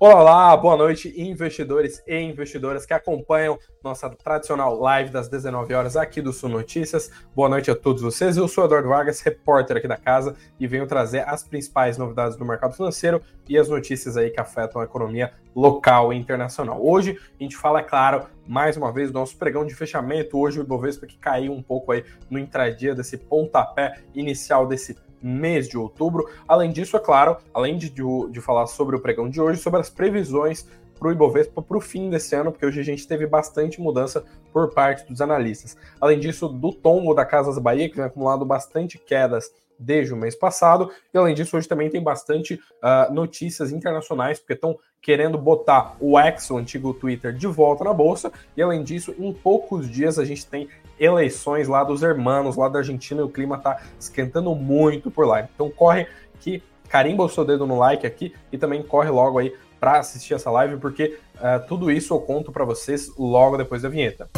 Olá, boa noite, investidores e investidoras que acompanham nossa tradicional live das 19 horas aqui do Sul Notícias. Boa noite a todos vocês. Eu sou Eduardo Vargas, repórter aqui da casa, e venho trazer as principais novidades do mercado financeiro e as notícias aí que afetam a economia local e internacional. Hoje a gente fala, é claro, mais uma vez do nosso pregão de fechamento. Hoje o Ibovespa que caiu um pouco aí no intradia desse pontapé inicial desse mês de outubro. Além disso, é claro, além de, de, falar sobre o pregão de hoje, sobre as previsões para o Ibovespa para o fim desse ano, porque hoje a gente teve bastante mudança por parte dos analistas. Além disso, do tombo da Casas Bahia, que vem acumulado bastante quedas desde o mês passado, e além disso, hoje também tem bastante uh, notícias internacionais, porque estão querendo botar o X, o antigo Twitter, de volta na bolsa, e além disso, em poucos dias a gente tem eleições lá dos hermanos, lá da Argentina, e o clima tá esquentando muito por lá. Então corre que carimba o seu dedo no like aqui e também corre logo aí para assistir essa live, porque uh, tudo isso eu conto para vocês logo depois da vinheta.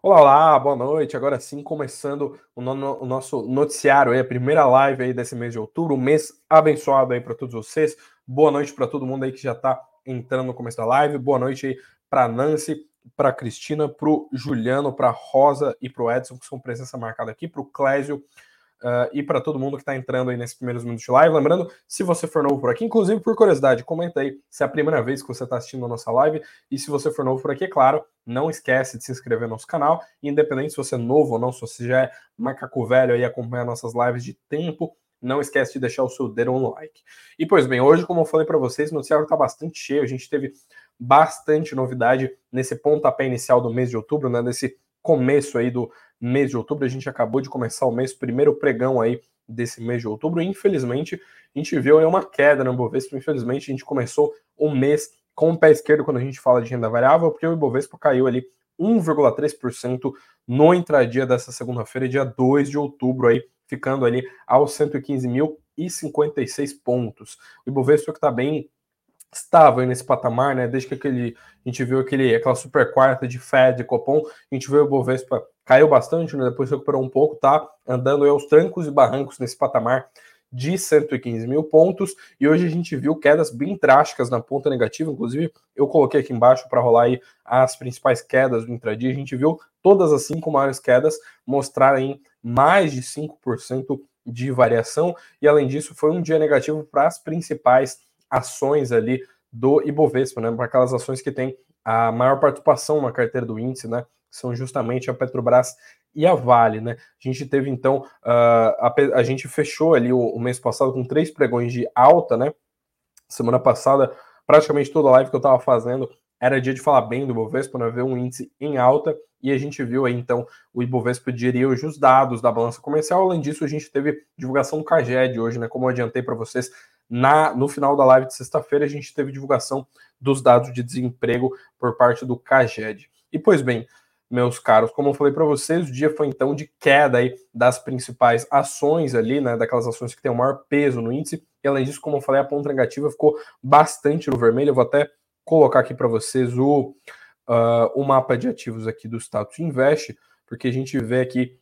Olá, olá, boa noite. Agora sim, começando o, no, o, nosso noticiário aí, a primeira live aí desse mês de outubro, um mês abençoado aí para todos vocês. Boa noite para todo mundo aí que já está entrando no começo da live. Boa noite aí para Nancy, para Cristina, para o Juliano, para Rosa e para o Edson, que são presença marcada aqui, para o Clésio, Uh, e para todo mundo que está entrando aí nesses primeiros minutos de live. Lembrando, se você for novo por aqui, inclusive por curiosidade, comenta aí se é a primeira vez que você está assistindo a nossa live. E se você for novo por aqui, é claro, não esquece de se inscrever no nosso canal. Independente se você é novo ou não, se você já é macaco velho aí acompanha nossas lives de tempo, não esquece de deixar o seu dedo no like. E pois bem, hoje, como eu falei para vocês, o noticiário está bastante cheio. A gente teve bastante novidade nesse pontapé inicial do mês de outubro, né? Nesse começo aí do mês de outubro. A gente acabou de começar o mês, primeiro pregão aí desse mês de outubro. Infelizmente, a gente viu aí uma queda no Ibovespa. Infelizmente, a gente começou o mês com o pé esquerdo quando a gente fala de renda variável, porque o Ibovespa caiu ali 1,3% no intradia dessa segunda-feira, dia 2 de outubro, aí, ficando ali aos 115.056 pontos. O Ibovespa que está bem estava nesse patamar, né? Desde que aquele, a gente viu aquele, aquela super quarta de Fed, Copom, a gente viu o Bovespa caiu bastante, né? Depois recuperou um pouco, tá andando aos trancos e barrancos nesse patamar de 115 mil pontos. E hoje a gente viu quedas bem drásticas na ponta negativa. Inclusive, eu coloquei aqui embaixo para rolar aí as principais quedas do intradia. A gente viu todas as cinco maiores quedas mostrarem mais de 5% de variação. E além disso, foi um dia negativo para as principais ações ali do Ibovespa, né? Para aquelas ações que têm a maior participação na carteira do índice, né? são justamente a Petrobras e a Vale, né? A gente teve então, uh, a, a, gente fechou ali o, o, mês passado com três pregões de alta, né? Semana passada, praticamente toda a live que eu estava fazendo era dia de falar bem do Ibovespa, né? Ver um índice em alta e a gente viu aí então o Ibovespa diria hoje os dados da balança comercial. Além disso, a gente teve divulgação do CAGED hoje, né? Como eu adiantei para vocês, na, no final da live de sexta-feira, a gente teve divulgação dos dados de desemprego por parte do CAGED. E pois bem, meus caros, como eu falei para vocês, o dia foi então de queda aí das principais ações ali, né, daquelas ações que têm o maior peso no índice. E além disso, como eu falei, a ponta negativa ficou bastante no vermelho. Eu vou até colocar aqui para vocês o, uh, o mapa de ativos aqui do status invest, porque a gente vê aqui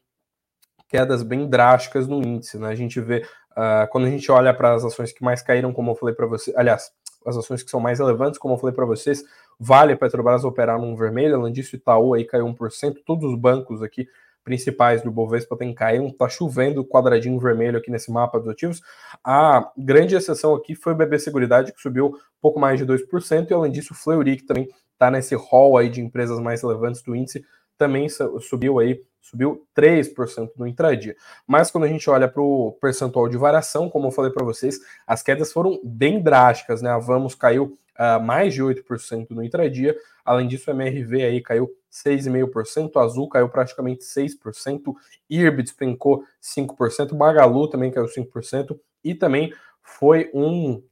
quedas bem drásticas no índice, né? A gente vê uh, quando a gente olha para as ações que mais caíram, como eu falei para vocês, aliás, as ações que são mais relevantes, como eu falei para vocês, Vale Petrobras operar num vermelho, além disso, Itaú aí caiu 1%, todos os bancos aqui principais do Bovespa tem caído, tá chovendo quadradinho vermelho aqui nesse mapa dos ativos. A grande exceção aqui foi o BB Seguridade, que subiu pouco mais de 2%, e além disso, Fleury, que também está nesse hall aí de empresas mais relevantes do índice, também subiu aí, subiu 3% no intradia. Mas quando a gente olha para o percentual de variação, como eu falei para vocês, as quedas foram bem drásticas, né? A Vamos caiu uh, mais de 8% no intradia. Além disso, o MRV aí caiu 6,5%, Azul caiu praticamente 6%, IRB despencou 5%, Magalu também caiu 5%, e também foi um,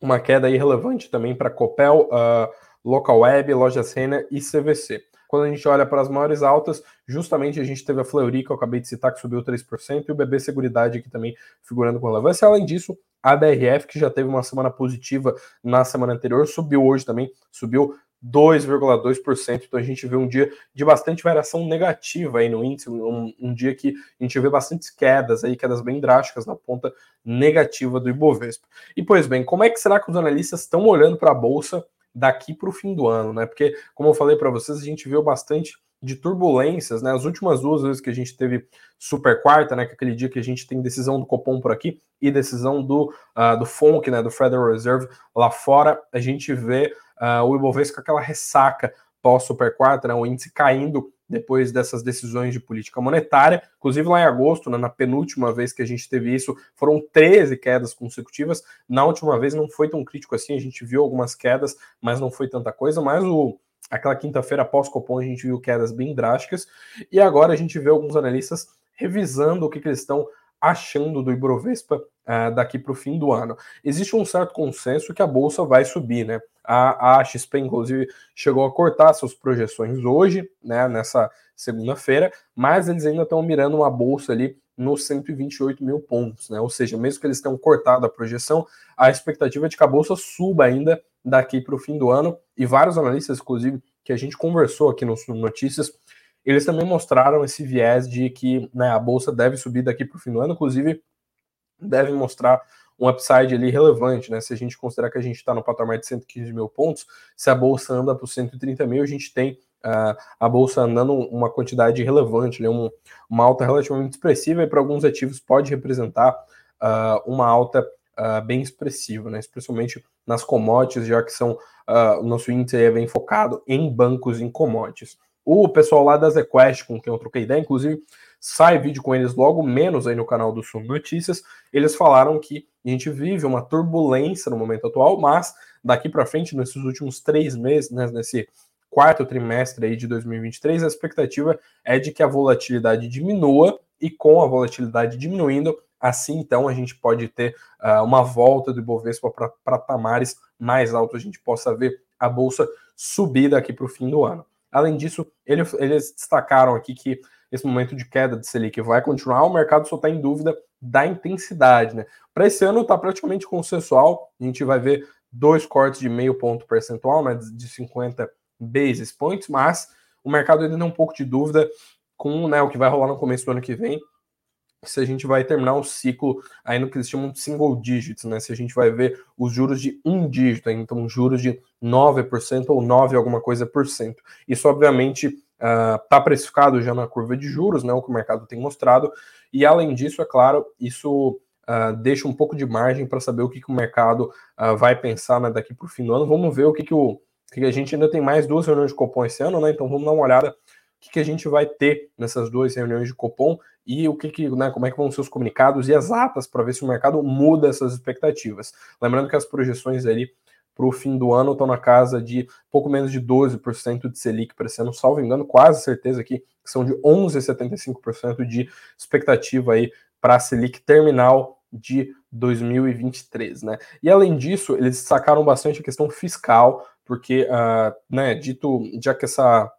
uma queda aí relevante também para Copel, uh, Local Web, Lojas Renner e CVC. Quando a gente olha para as maiores altas, justamente a gente teve a Fleury, que eu acabei de citar, que subiu 3%, e o BB Seguridade, aqui também figurando com relevância. Além disso, A BRF, que já teve uma semana positiva na semana anterior, subiu hoje também, subiu 2,2%. Então a gente vê um dia de bastante variação negativa aí no índice, um, um, dia que a gente vê bastantes quedas aí, quedas bem drásticas na ponta negativa do Ibovespa. E pois bem, como é que será que os analistas estão olhando para a bolsa daqui para o fim do ano, né? Porque, como eu falei para vocês, a gente viu bastante de turbulências, né? As últimas duas vezes que a gente teve super quarta, né? Que é aquele dia que a gente tem decisão do Copom por aqui e decisão do, uh, do FONC, né? Do Federal Reserve lá fora, a gente vê uh, o Ibovespa com aquela ressaca pós super quarta, né? O índice caindo depois dessas decisões de política monetária. Inclusive lá em agosto, né, na penúltima vez que a gente teve isso, foram 13 quedas consecutivas. Na última vez não foi tão crítico assim, a gente viu algumas quedas, mas não foi tanta coisa. Mas o, aquela quinta-feira pós-Copom a gente viu quedas bem drásticas, e agora a gente vê alguns analistas revisando o que, que eles estão achando do Ibovespa uh, daqui para o fim do ano. Existe um certo consenso que a bolsa vai subir, né? A, a XP, inclusive, chegou a cortar suas projeções hoje, né, nessa segunda-feira, mas eles ainda estão mirando uma bolsa ali nos 128 mil pontos, né? Ou seja, mesmo que eles tenham cortado a projeção, a expectativa é de que a bolsa suba ainda daqui para o fim do ano, e vários analistas, inclusive, que a gente conversou aqui nos Notícias, eles também mostraram esse viés de que né, a bolsa deve subir daqui para o fim do ano, inclusive deve mostrar um upside ali relevante, né? Se a gente considerar que a gente está no patamar de 115 mil pontos, se a bolsa anda para os 130 mil, a gente tem uh, a bolsa andando uma quantidade relevante, né? um, uma alta relativamente expressiva e para alguns ativos pode representar uh, uma alta uh, bem expressiva, né? Especialmente nas commodities, já que são o nosso índice é bem focado em bancos em commodities. O pessoal lá da ZQuest, com quem eu troquei ideia, inclusive, sai vídeo com eles logo menos aí no canal do Sul Notícias. Eles falaram que a gente vive uma turbulência no momento atual, mas daqui para frente, nesses últimos três meses, né, nesse quarto trimestre aí de 2023, a expectativa é de que a volatilidade diminua e com a volatilidade diminuindo, assim então a gente pode ter uh, uma volta do Ibovespa para patamares mais altos, a gente possa ver a bolsa subir daqui para o fim do ano. Além disso, ele, eles destacaram aqui que esse momento de queda de Selic vai continuar, o mercado só está em dúvida da intensidade. Né? Para esse ano está praticamente consensual, a gente vai ver dois cortes de meio ponto percentual, né, de 50 basis points, mas o mercado ainda tem um pouco de dúvida com né, o que vai rolar no começo do ano que vem, se a gente vai terminar o ciclo aí no que eles chamam de single digits, né? Se a gente vai ver os juros de um dígito, então juros de 9% ou 9 alguma coisa por cento. Isso, obviamente, está uh, precificado já na curva de juros, né? O que o mercado tem mostrado. E além disso, é claro, isso uh, deixa um pouco de margem para saber o que, que o mercado uh, vai pensar né, daqui para o fim do ano. Vamos ver o que, que o que a gente ainda tem mais duas reuniões de Copom esse ano, né? Então vamos dar uma olhada que, que a gente vai ter nessas duas reuniões de Copom e o que, que né, como é que vão ser os comunicados e as atas para ver se o mercado muda essas expectativas. Lembrando que as projeções ali para o fim do ano estão na casa de pouco menos de 12% de Selic para esse ano, salvo engano, quase certeza aqui que são de 11,75% de expectativa aí para a Selic terminal de 2023, né? E além disso, eles destacaram bastante a questão fiscal, porque, uh, né, dito, já que essa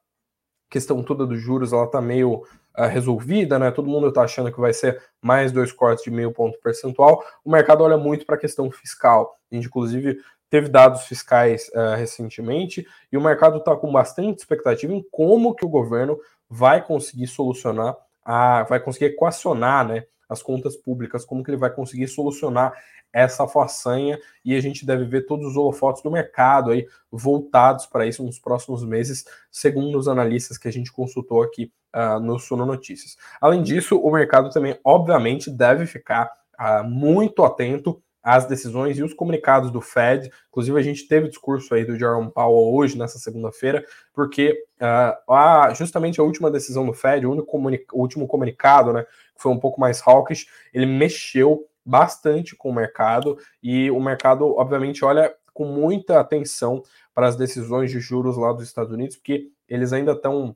questão toda dos juros ela tá meio resolvida, né? Todo mundo está achando que vai ser mais dois cortes de meio ponto percentual. O mercado olha muito para a questão fiscal. A gente, inclusive, teve dados fiscais uh, recentemente e o mercado está com bastante expectativa em como que o governo vai conseguir solucionar, a, vai conseguir equacionar, né? As contas públicas, como que ele vai conseguir solucionar essa façanha e a gente deve ver todos os holofotes do mercado aí voltados para isso nos próximos meses, segundo os analistas que a gente consultou aqui uh, no Suno Notícias. Além disso, o mercado também, obviamente, deve ficar uh, muito atento às decisões e os comunicados do Fed. Inclusive, a gente teve discurso aí do Jerome Powell hoje, nessa segunda-feira, porque uh, a, justamente a última decisão do Fed, o, único o último comunicado, né, que foi um pouco mais hawkish, ele mexeu bastante com o mercado e o mercado, obviamente, olha com muita atenção para as decisões de juros lá dos Estados Unidos, porque eles ainda estão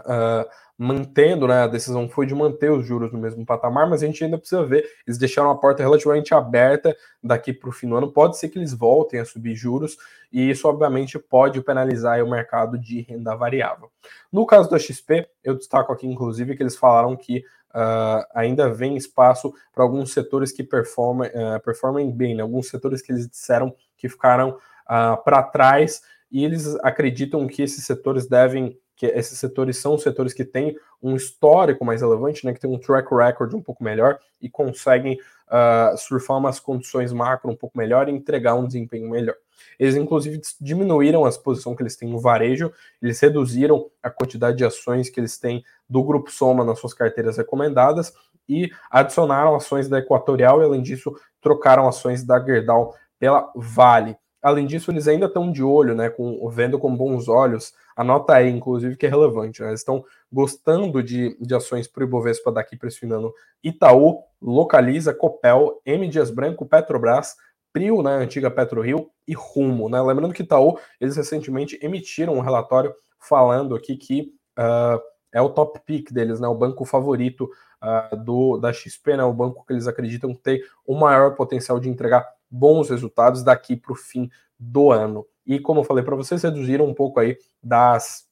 uh, mantendo, né, a decisão foi de manter os juros no mesmo patamar, mas a gente ainda precisa ver. Eles deixaram a porta relativamente aberta daqui para o fim do ano. Pode ser que eles voltem a subir juros, e isso, obviamente, pode penalizar o mercado de renda variável. No caso da XP, eu destaco aqui, inclusive, que eles falaram que Uh, ainda vem espaço para alguns setores que performem, uh, performem bem, né? alguns setores que eles disseram que ficaram uh, para trás e eles acreditam que esses setores devem que esses setores são setores que têm um histórico mais relevante, né, que tem um track record um pouco melhor e conseguem uh, surfar umas condições macro um pouco melhor e entregar um desempenho melhor. Eles, inclusive, diminuíram a exposição que eles têm no varejo, eles reduziram a quantidade de ações que eles têm do Grupo Soma nas suas carteiras recomendadas e adicionaram ações da Equatorial e, além disso, trocaram ações da Gerdau pela Vale. Além disso, eles ainda estão de olho, né, com, vendo com bons olhos a nota aí, inclusive, que é relevante. Né? Eles estão gostando de, de ações para o Ibovespa daqui ano. Itaú, Localiza, Copel, M. Dias Branco, Petrobras, Prio, né, antiga PetroRio, e Rumo. Né? Lembrando que Itaú, eles recentemente emitiram um relatório falando aqui que uh, é o top pick deles, né, o banco favorito uh, do, da XP, né, o banco que eles acreditam ter o maior potencial de entregar bons resultados daqui para o fim do ano. E como eu falei para vocês, reduziram um pouco aí das,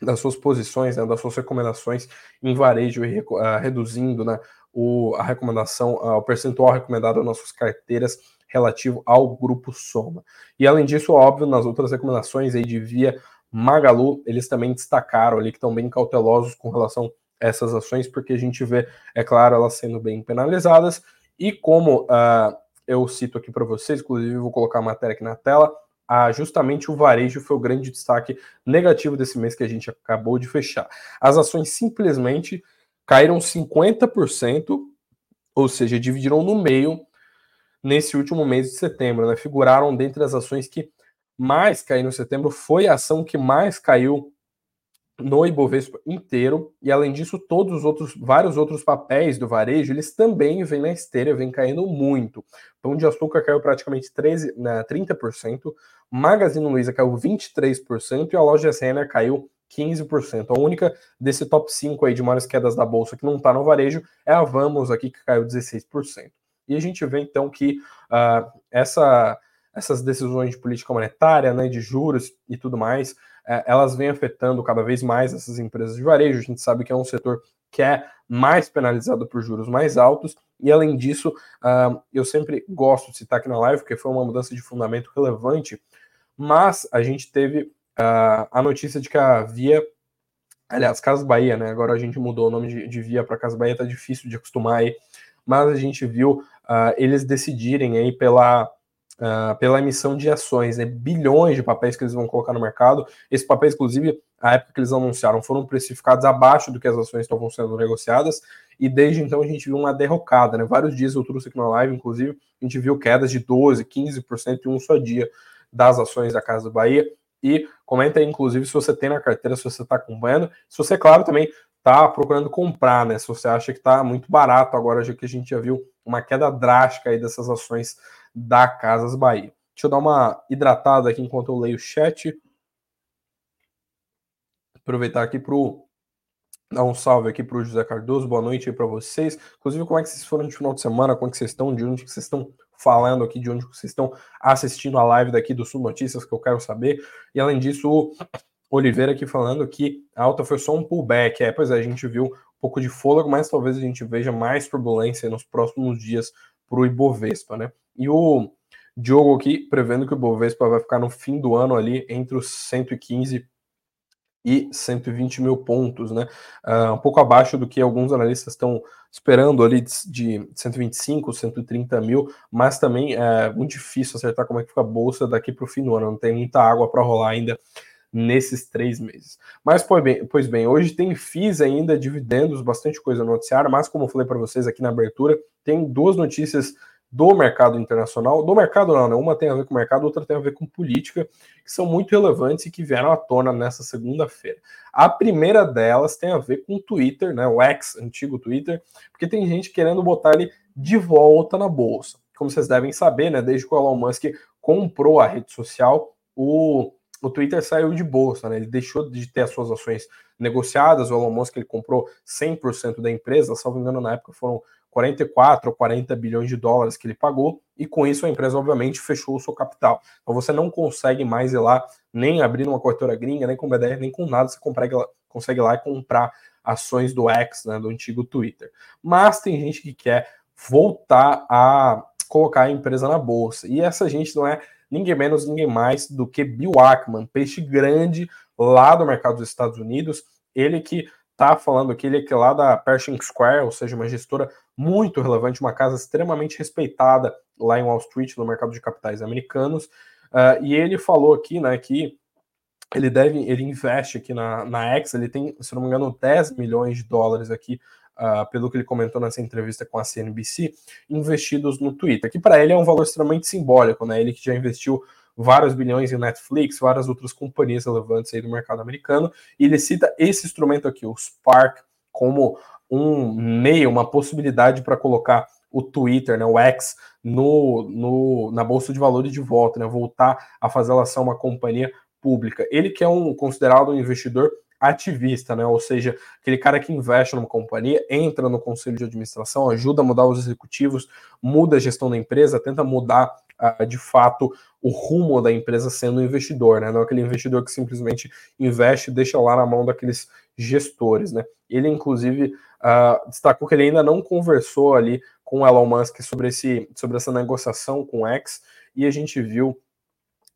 das suas posições, né, das suas recomendações em varejo, e, uh, reduzindo né, o, a recomendação, uh, o percentual recomendado nas suas carteiras relativo ao grupo Soma. E além disso, óbvio, nas outras recomendações aí de Via Magalu, eles também destacaram ali que estão bem cautelosos com relação a essas ações, porque a gente vê, é claro, elas sendo bem penalizadas. E como uh, eu cito aqui para vocês, inclusive vou colocar a matéria aqui na tela, ah, justamente o varejo foi o grande destaque negativo desse mês que a gente acabou de fechar. As ações simplesmente caíram 50%, ou seja, dividiram no meio nesse último mês de setembro. Né? Figuraram dentre as ações que mais caíram em setembro, foi a ação que mais caiu no Ibovespa inteiro, e além disso, todos os outros, vários outros papéis do varejo, eles também vêm na esteira, vêm caindo muito. Pão de açúcar caiu praticamente 13, né, 30%, Magazine Luiza caiu 23% e a loja Renner caiu 15%. A única desse top 5 aí de maiores quedas da bolsa que não está no varejo é a Vamos aqui, que caiu 16%. E a gente vê então que uh, essa, essas decisões de política monetária, né, de juros e tudo mais, é, elas vêm afetando cada vez mais essas empresas de varejo. A gente sabe que é um setor que é mais penalizado por juros mais altos, e além disso, uh, eu sempre gosto de citar aqui na live, porque foi uma mudança de fundamento relevante, mas a gente teve uh, a notícia de que a Via, aliás, Casa Bahia, né? Agora a gente mudou o nome de, de Via para Casa Bahia, tá difícil de acostumar aí, mas a gente viu uh, eles decidirem aí pela uh, pela emissão de ações, né, bilhões de papéis que eles vão colocar no mercado. Esses papéis, inclusive, a época que eles anunciaram, foram precificados abaixo do que as ações estavam sendo negociadas, e desde então a gente viu uma derrocada, né? Vários dias eu trouxe aqui na live, inclusive, a gente viu quedas de 12%, 15% em um só dia das ações da Casa do Bahia. E comenta aí, inclusive, se você tem na carteira, se você está acompanhando. Se você, claro, também está procurando comprar, né? Se você acha que está muito barato agora, já que a gente já viu uma queda drástica aí dessas ações da Casas Bahia. Deixa eu dar uma hidratada aqui enquanto eu leio o chat. Aproveitar aqui para dar um salve aqui para o José Cardoso. Boa noite aí para vocês. Inclusive, como é que vocês foram de final de semana? Como é que vocês estão? De onde que vocês estão falando aqui? De onde que vocês estão assistindo a live daqui do Sul Notícias que eu quero saber? E além disso, o Oliveira aqui falando que a alta foi só um pullback. É, pois é, a gente viu um pouco de fôlego, mas talvez a gente veja mais turbulência nos próximos dias para o Ibovespa, né? E o Diogo aqui prevendo que o Ibovespa vai ficar no fim do ano ali entre os 115 e 120 mil pontos, né? Uh, um pouco abaixo do que alguns analistas estão esperando ali de 125, 130 mil, mas também é muito difícil acertar como é que fica a bolsa daqui para o fim do ano. Não tem muita água para rolar ainda nesses três meses. Mas, pois bem, pois bem, hoje tem FIIs ainda, dividendos, bastante coisa no noticiário, mas como eu falei para vocês aqui na abertura, tem duas notícias do mercado internacional, do mercado não, né? Uma tem a ver com o mercado, outra tem a ver com política, que são muito relevantes e que vieram à tona nessa segunda-feira. A primeira delas tem a ver com o Twitter, né? O ex, antigo Twitter, porque tem gente querendo botar ele de volta na bolsa. Como vocês devem saber, né? Desde que o Elon Musk comprou a rede social, o o Twitter saiu de bolsa, né? Ele deixou de ter as suas ações negociadas. O Elon Musk ele comprou 100% da empresa, salvo engano, na época foram 44 ou 40 bilhões de dólares que ele pagou, e com isso a empresa, obviamente, fechou o seu capital. Então você não consegue mais ir lá, nem abrir uma corretora gringa, nem com BDR, nem com nada, você consegue, consegue lá e comprar ações do X, né, do antigo Twitter. Mas tem gente que quer voltar a colocar a empresa na bolsa, e essa gente não é ninguém menos, ninguém mais do que Bill Ackman, peixe grande lá do mercado dos Estados Unidos, ele que tá falando aqui, ele é, é lá da Pershing Square, ou seja, uma gestora muito relevante, uma casa extremamente respeitada lá em Wall Street, no mercado de capitais americanos, uh, e ele falou aqui, né, que ele deve, ele investe aqui na, na X, ele tem, se não me engano, 10 milhões de dólares aqui uh, pelo que ele comentou nessa entrevista com a CNBC, investidos no Twitter, que para ele é um valor extremamente simbólico, né? Ele que já investiu vários bilhões em Netflix, várias outras companhias relevantes aí do mercado americano, e ele cita esse instrumento aqui, o Spark, como um meio, uma possibilidade para colocar o Twitter, né, o X, no, no, na bolsa de valores de volta, né, voltar a fazer ela ser uma companhia pública. Ele que é um considerado um investidor ativista, né? Ou seja, aquele cara que investe numa companhia, entra no conselho de administração, ajuda a mudar os executivos, muda a gestão da empresa, tenta mudar uh, de fato o rumo da empresa sendo um investidor, né? Não aquele investidor que simplesmente investe e deixa lá na mão daqueles gestores, né? Ele, inclusive, uh, destacou que ele ainda não conversou ali com o Elon Musk sobre, esse, sobre essa negociação com o X, e a gente viu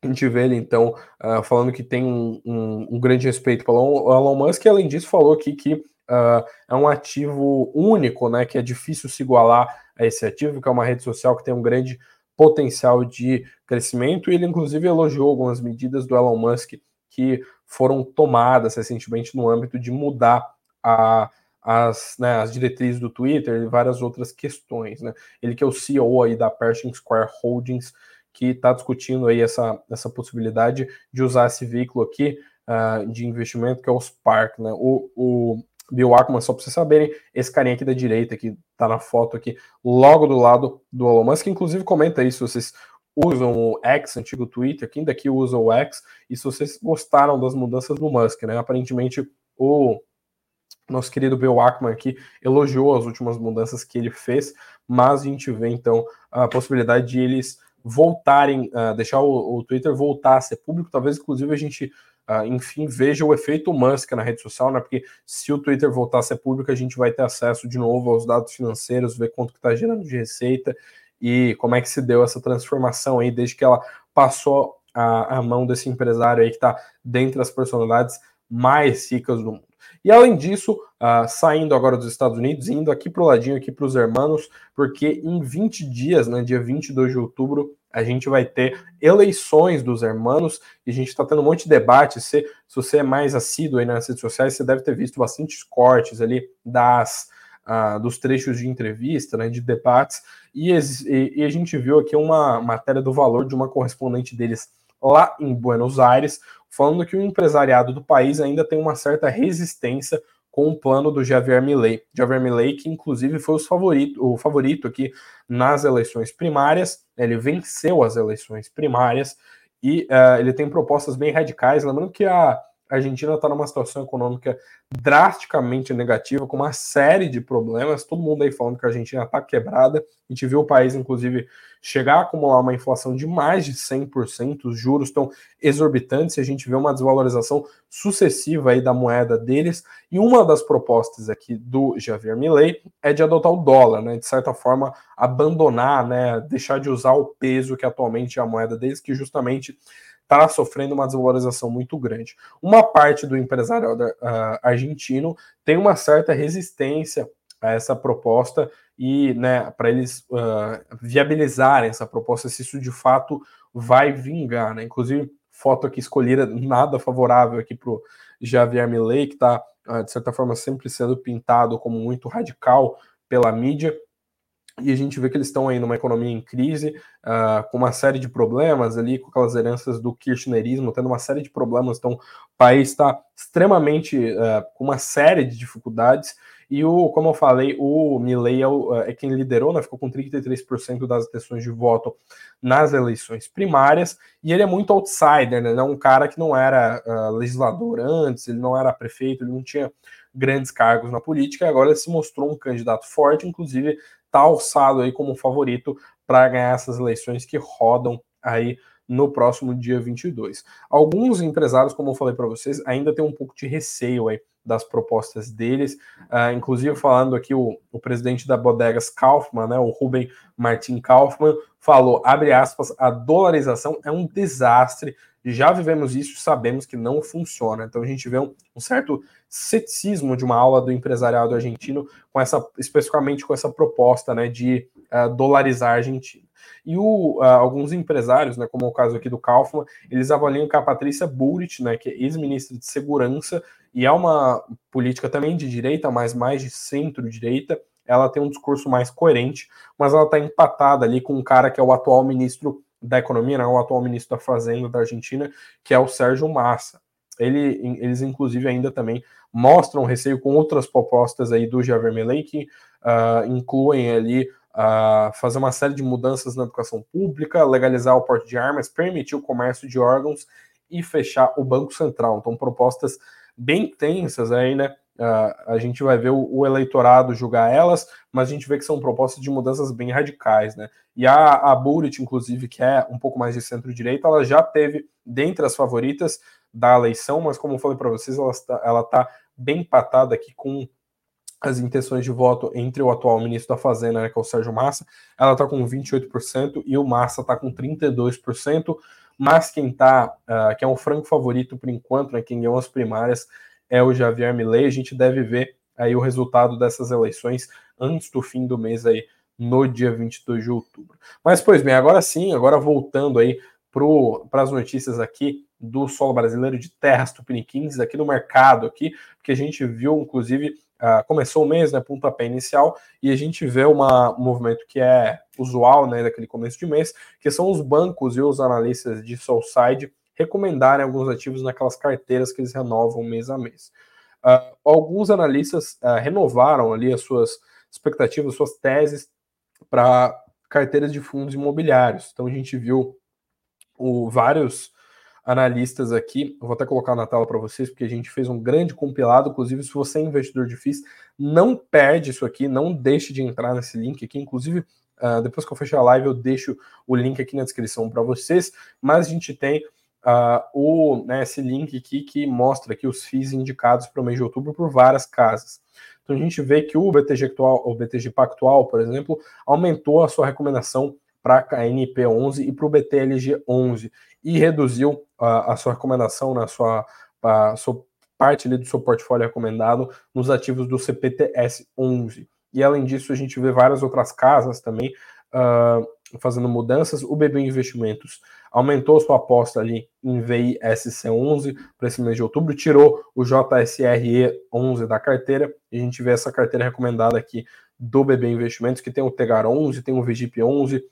a gente vê ele, então, uh, falando que tem um, um, um, grande respeito pelo Elon Musk, e além disso, falou aqui que uh, é um ativo único, né? Que é difícil se igualar a esse ativo, que é uma rede social que tem um grande potencial de crescimento, e ele, inclusive, elogiou algumas medidas do Elon Musk que foram tomadas recentemente no âmbito de mudar a, as, né, as diretrizes do Twitter e várias outras questões. Né? Ele que é o CEO aí da Pershing Square Holdings, que está discutindo aí essa, essa possibilidade de usar esse veículo aqui uh, de investimento, que é o Spark, né? O, o Bill Ackman, só para vocês saberem, esse carinha aqui da direita, que está na foto aqui, logo do lado do Elon Musk, inclusive comenta aí se vocês usam o X, antigo Twitter, quem daqui usa o X, e se vocês gostaram das mudanças do Musk, né? Aparentemente, o nosso querido Bill Ackman aqui elogiou as últimas mudanças que ele fez, mas a gente vê então a possibilidade de eles voltarem, uh, deixar o, o, Twitter voltar a ser público, talvez inclusive a gente, uh, enfim, veja o efeito Musk na rede social, né? Porque se o Twitter voltar a ser público, a gente vai ter acesso de novo aos dados financeiros, ver quanto que está gerando de receita e como é que se deu essa transformação aí desde que ela passou a, a mão desse empresário aí que está dentre as personalidades mais ricas do mundo. E além disso, uh, saindo agora dos Estados Unidos, indo aqui para o ladinho, aqui para os hermanos, porque em 20 dias, né, dia 22 de outubro, a gente vai ter eleições dos hermanos e a gente está tendo um monte de debate. Se, se você é mais assíduo aí nas redes sociais, você deve ter visto bastantes cortes ali das, uh, dos trechos de entrevista, né, de debates, e, e, e a gente viu aqui uma matéria do valor de uma correspondente deles lá em Buenos Aires, falando que o empresariado do país ainda tem uma certa resistência com o plano do Javier Milei. Javier Milei, que inclusive foi favorito, o favorito aqui nas eleições primárias, ele venceu as eleições primárias e uh, ele tem propostas bem radicais. Lembrando que a a Argentina está numa situação econômica drasticamente negativa, com uma série de problemas. Todo mundo aí falando que a Argentina está quebrada. A gente viu o país, inclusive, chegar a acumular uma inflação de mais de 100%. Os juros estão exorbitantes. A gente vê uma desvalorização sucessiva aí da moeda deles. E uma das propostas aqui do Javier Milei é de adotar o dólar, né? De certa forma, abandonar, né? Deixar de usar o peso que atualmente é a moeda deles, que justamente está sofrendo uma desvalorização muito grande. Uma parte do empresário uh, argentino tem uma certa resistência a essa proposta e, né, para eles uh, viabilizarem essa proposta, se isso de fato vai vingar, né? Inclusive, foto aqui escolhida nada favorável aqui para o Javier Milei, que está, uh, de certa forma, sempre sendo pintado como muito radical pela mídia e a gente vê que eles estão aí numa economia em crise, uh, com uma série de problemas ali, com aquelas heranças do kirchnerismo, tendo uma série de problemas, então o país está extremamente uh, com uma série de dificuldades, E o, como eu falei, o Milley é, o, é quem liderou, né, ficou com 33% das intenções de voto nas eleições primárias, e ele é muito outsider, né, não um cara que não era uh, legislador antes, ele não era prefeito, ele não tinha grandes cargos na política, agora ele se mostrou um candidato forte, inclusive está alçado aí como favorito para ganhar essas eleições que rodam aí no próximo dia 22. Alguns empresários, como eu falei para vocês, ainda têm um pouco de receio aí das propostas deles, uh, inclusive falando aqui o, o, presidente da Bodegas Kaufman, né, o Ruben Martin Kaufman, falou, abre aspas, a dolarização é um desastre, já vivemos isso, sabemos que não funciona. Então a gente vê um, um certo ceticismo de uma aula do empresariado argentino com essa, especificamente com essa proposta, né, de uh, dolarizar a Argentina. E o, uh, alguns empresários, né, como é o caso aqui do Kaufman, eles avaliam que a Patrícia Bullrich, né, que é ex-ministra de Segurança, e é uma política também de direita, mas mais de centro-direita, ela tem um discurso mais coerente, mas ela está empatada ali com um cara que é o atual ministro da Economia, né, o atual ministro da Fazenda da Argentina, que é o Sérgio Massa. Ele, eles, inclusive, ainda também mostram receio com outras propostas aí do Javier Milei, que uh, incluem ali uh, fazer uma série de mudanças na educação pública, legalizar o porte de armas, permitir o comércio de órgãos e fechar o Banco Central. Então, propostas bem tensas aí, né? Uh, a gente vai ver o, eleitorado julgar elas, mas a gente vê que são propostas de mudanças bem radicais, né? E a, a inclusive, que é um pouco mais de centro-direita, ela já teve dentre as favoritas da eleição, mas como eu falei para vocês, ela está, ela tá bem empatada aqui com as intenções de voto entre o atual ministro da Fazenda, né, que é o Sérgio Massa, ela está com 28% e o Massa está com 32%, mas quem está, uh, ah, que é um franco favorito por enquanto, né, quem ganhou as primárias, é o Javier Milei, a gente deve ver aí o resultado dessas eleições antes do fim do mês aí, no dia 22 de outubro. Mas, pois bem, agora sim, agora voltando aí para as notícias aqui do solo brasileiro de terras tupiniquins, aqui no mercado aqui, porque a gente viu, inclusive, Uh, começou o mês, né, pontapé inicial, e a gente vê uma, um movimento que é usual, né, daquele começo de mês, que são os bancos e os analistas de Soulside recomendarem alguns ativos naquelas carteiras que eles renovam mês a mês. Uh, alguns analistas uh, renovaram ali as suas expectativas, suas teses para carteiras de fundos imobiliários. Então a gente viu o, vários analistas aqui. Eu vou até colocar na tela para vocês, porque a gente fez um grande compilado. Inclusive, se você é investidor de FIIs, não perde isso aqui, não deixe de entrar nesse link aqui. Inclusive, uh, depois que eu fechar a live, eu deixo o link aqui na descrição para vocês. Mas a gente tem uh, o, né, esse link aqui que mostra aqui os FIIs indicados para o mês de outubro por várias casas. Então a gente vê que o BTG Actual, o BTG Pactual, por exemplo, aumentou a sua recomendação para a KNP11 e para o BTLG11 e reduziu a, a sua recomendação na sua, a sua parte ali do seu portfólio recomendado nos ativos do CPTS11. E além disso, a gente vê várias outras casas também uh, fazendo mudanças. O BB Investimentos aumentou sua aposta ali em VISC11 para esse mês de outubro, tirou o JSRE11 da carteira, e a gente vê essa carteira recomendada aqui do BB Investimentos, que tem o Tegar 11, tem o VGIP 11,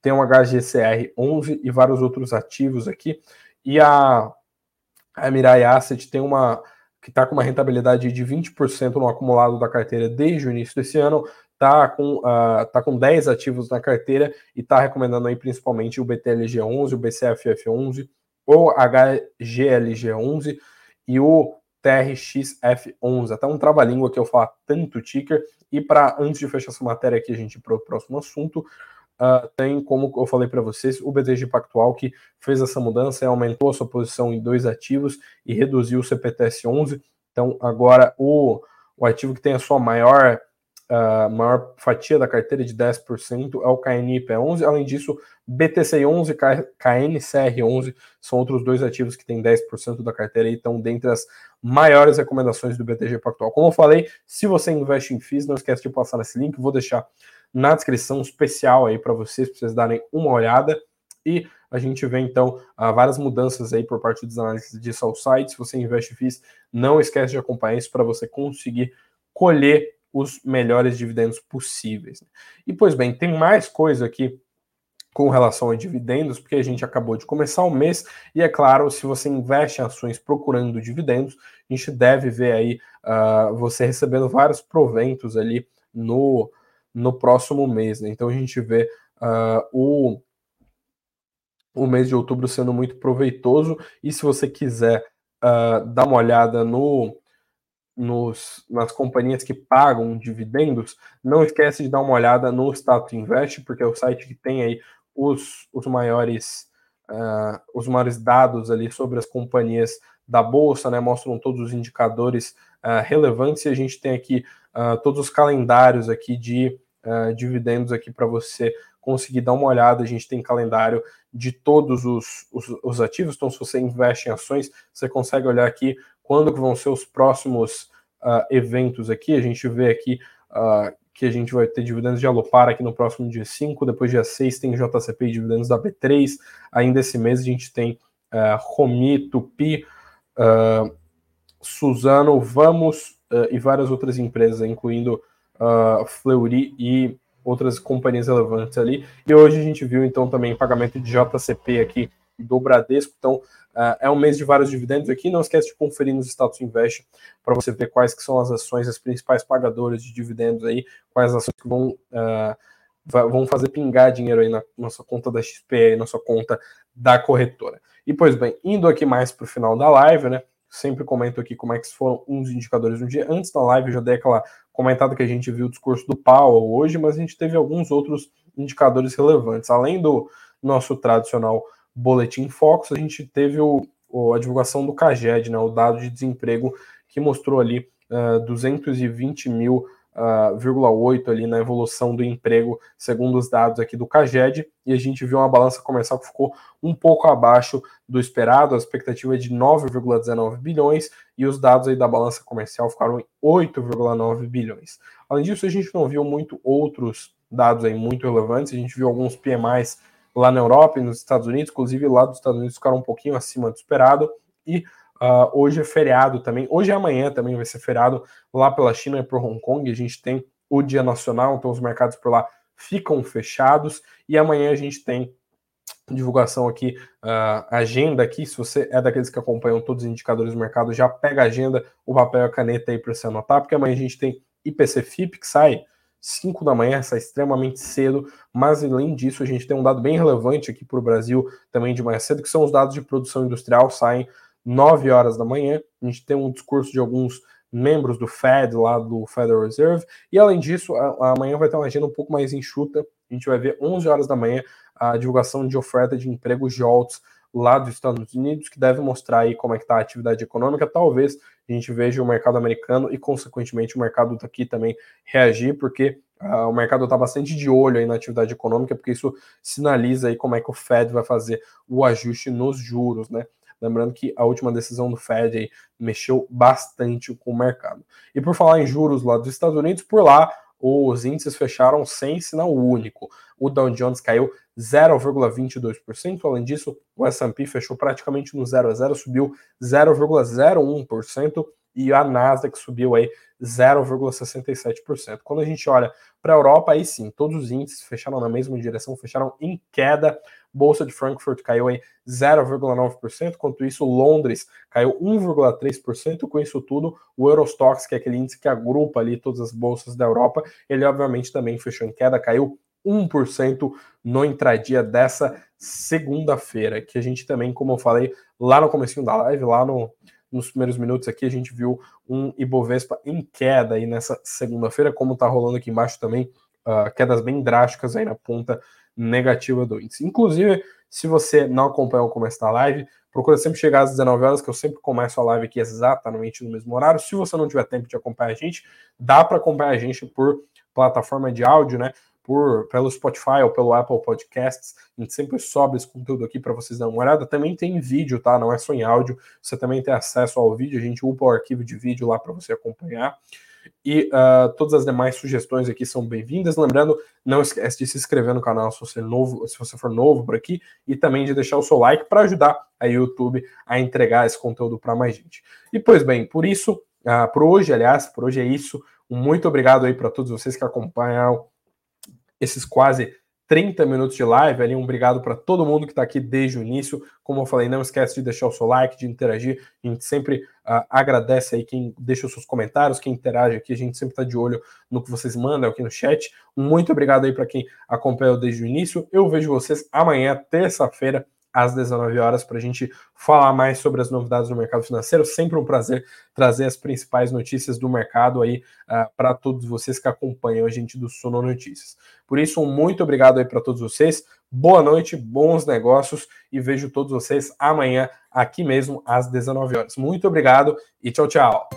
tem um HGCR 11 e vários outros ativos aqui. E a, a Mirai Asset tem uma que está com uma rentabilidade de 20% no acumulado da carteira desde o início desse ano, está com, uh, tá com 10 ativos na carteira e está recomendando aí principalmente o BTLG11, o BCFF11, o HGLG11 e o TRXF11. Até um trava-língua que eu falo tanto ticker. E para antes de fechar essa matéria aqui, a gente ir para o próximo assunto, Uh, tem, como eu falei para vocês, o BTG Pactual que fez essa mudança, aumentou a sua posição em dois ativos e reduziu o CPTS 11. Então, agora o, o ativo que tem a sua maior, uh, maior fatia da carteira de 10% é o KNIP11. Além disso, BTC11 e KNCR11 são outros dois ativos que têm 10% da carteira e estão dentre as maiores recomendações do BTG Pactual. Como eu falei, se você investe em FIIs, não esquece de passar nesse link, vou deixar na descrição especial aí para vocês, para vocês darem uma olhada. E a gente vê então uh, várias mudanças aí por parte dos análises de Southside. Se você investe FIIs, não esquece de acompanhar isso para você conseguir colher os melhores dividendos possíveis. E pois bem, tem mais coisa aqui com relação a dividendos, porque a gente acabou de começar o mês, e é claro, se você investe em ações procurando dividendos, a gente deve ver aí uh, você recebendo vários proventos ali no, no próximo mês. Né? Então a gente vê uh, o, o mês de outubro sendo muito proveitoso, e se você quiser uh, dar uma olhada no, nos, nas companhias que pagam dividendos, não esquece de dar uma olhada no Status Invest, porque é o site que tem aí os, os maiores uh, os maiores dados ali sobre as companhias da bolsa, né? Mostram todos os indicadores uh, relevantes e a gente tem aqui uh, todos os calendários aqui de dividendos aqui para você conseguir dar uma olhada. A gente tem calendário de todos os, os, os, ativos, então se você investe em ações, você consegue olhar aqui quando vão ser os próximos eventos aqui. A gente vê aqui que a gente vai ter dividendos de Alopar aqui no próximo dia 5, depois dia 6 tem JCP e dividendos da B3, ainda esse mês a gente tem uh, Romi, Tupi, uh, Suzano, Vamos uh, e várias outras empresas, incluindo uh, Fleury e outras companhias relevantes ali. E hoje a gente viu então também pagamento de JCP aqui do Bradesco, então Uh, é um mês de vários dividendos aqui. Não esquece de conferir nos status invest para você ver quais que são as ações, as principais pagadoras de dividendos aí, quais ações que vão, uh, vão fazer pingar dinheiro aí na nossa conta da XP, na sua conta da corretora. E pois bem, indo aqui mais para o final da live, né? Sempre comento aqui como é que foram uns indicadores no dia. Antes da live, eu já dei aquela comentada que a gente viu o discurso do Powell hoje, mas a gente teve alguns outros indicadores relevantes. Além do nosso tradicional Boletim Focus, a gente teve o, a divulgação do CAGED, né, o dado de desemprego, que mostrou ali uh, 220 mil Uh, 0,8 ali na evolução do emprego, segundo os dados aqui do CAGED, e a gente viu uma balança comercial que ficou um pouco abaixo do esperado, a expectativa é de 9,19 bilhões, e os dados aí da balança comercial ficaram em 8,9 bilhões. Além disso, a gente não viu muito outros dados aí muito relevantes, a gente viu alguns PMIs lá na Europa e nos Estados Unidos, inclusive lá dos Estados Unidos ficaram um pouquinho acima do esperado, e uh, hoje é feriado também, hoje e amanhã também vai ser feriado lá pela China e por Hong Kong, a gente tem o Dia Nacional, então os mercados por lá ficam fechados, e amanhã a gente tem divulgação aqui, uh, agenda aqui, se você é daqueles que acompanham todos os indicadores do mercado, já pega a agenda, o papel e a caneta aí para você anotar, porque amanhã a gente tem IPC FIP que sai 5 da manhã, sai extremamente cedo, mas além disso, a gente tem um dado bem relevante aqui para o Brasil também de manhã cedo, que são os dados de produção industrial, saem 9 horas da manhã. A gente tem um discurso de alguns membros do Fed, lá do Federal Reserve, e além disso, amanhã vai ter uma agenda um pouco mais enxuta. A gente vai ver 11 horas da manhã a divulgação de oferta de emprego JOLTS lá dos Estados Unidos, que deve mostrar aí como é que está a atividade econômica. Talvez a gente veja o mercado americano e, consequentemente, o mercado daqui também reagir, porque uh, o mercado está bastante de olho aí na atividade econômica, porque isso sinaliza aí como é que o Fed vai fazer o ajuste nos juros, né? Lembrando que a última decisão do Fed aí mexeu bastante com o mercado. E por falar em juros lá dos Estados Unidos, por lá os índices fecharam sem sinal único. O Dow Jones caiu 0,22%, além disso, o S&P fechou praticamente no 0 a 0, subiu 0,01% e a Nasdaq subiu aí 0,67%. Quando a gente olha para a Europa, aí sim, todos os índices fecharam na mesma direção, fecharam em queda. Bolsa de Frankfurt caiu aí 0,9%, enquanto isso Londres caiu 1,3%. Com isso tudo, o Eurostox, que é aquele índice que agrupa ali todas as bolsas da Europa, ele obviamente também fechou em queda, caiu 1% no intradia dessa segunda-feira, que a gente também, como eu falei lá no começo da live, lá no, nos primeiros minutos aqui, a gente viu um Ibovespa em queda aí nessa segunda-feira, como tá rolando aqui embaixo também, uh, quedas bem drásticas aí na ponta negativa do índice. Inclusive, se você não acompanhou como está a live, procura sempre chegar às 19 horas, que eu sempre começo a live aqui exatamente no mesmo horário. Se você não tiver tempo de acompanhar a gente, dá para acompanhar a gente por plataforma de áudio, né? Por pelo Spotify ou pelo Apple Podcasts. A gente sempre sobe esse conteúdo aqui para vocês darem uma olhada. Também tem vídeo, tá? Não é só em áudio. Você também tem acesso ao vídeo. A gente upa o arquivo de vídeo lá para você acompanhar. E uh, todas as demais sugestões aqui são bem-vindas. Lembrando, não esquece de se inscrever no canal se você, novo, se você for novo por aqui e também de deixar o seu like para ajudar a YouTube a entregar esse conteúdo para mais gente. E pois bem, por isso, uh, por hoje, aliás, por hoje é isso. Muito obrigado aí para todos vocês que acompanham esses quase 30 minutos de live. Ali, um obrigado para todo mundo que está aqui desde o início. Como eu falei, não esquece de deixar o seu like, de interagir. A gente sempre uh, agradece aí quem deixa os seus comentários, quem interage aqui. A gente sempre está de olho no que vocês mandam aqui no chat. Muito obrigado aí para quem acompanhou desde o início. Eu vejo vocês amanhã, terça-feira, às 19 horas para a gente falar mais sobre as novidades do mercado financeiro. Sempre um prazer trazer as principais notícias do mercado aí uh, para todos vocês que acompanham a gente do Sono Notícias. Por isso, um muito obrigado aí para todos vocês. Boa noite, bons negócios e vejo todos vocês amanhã aqui mesmo às 19 horas. Muito obrigado e tchau, tchau.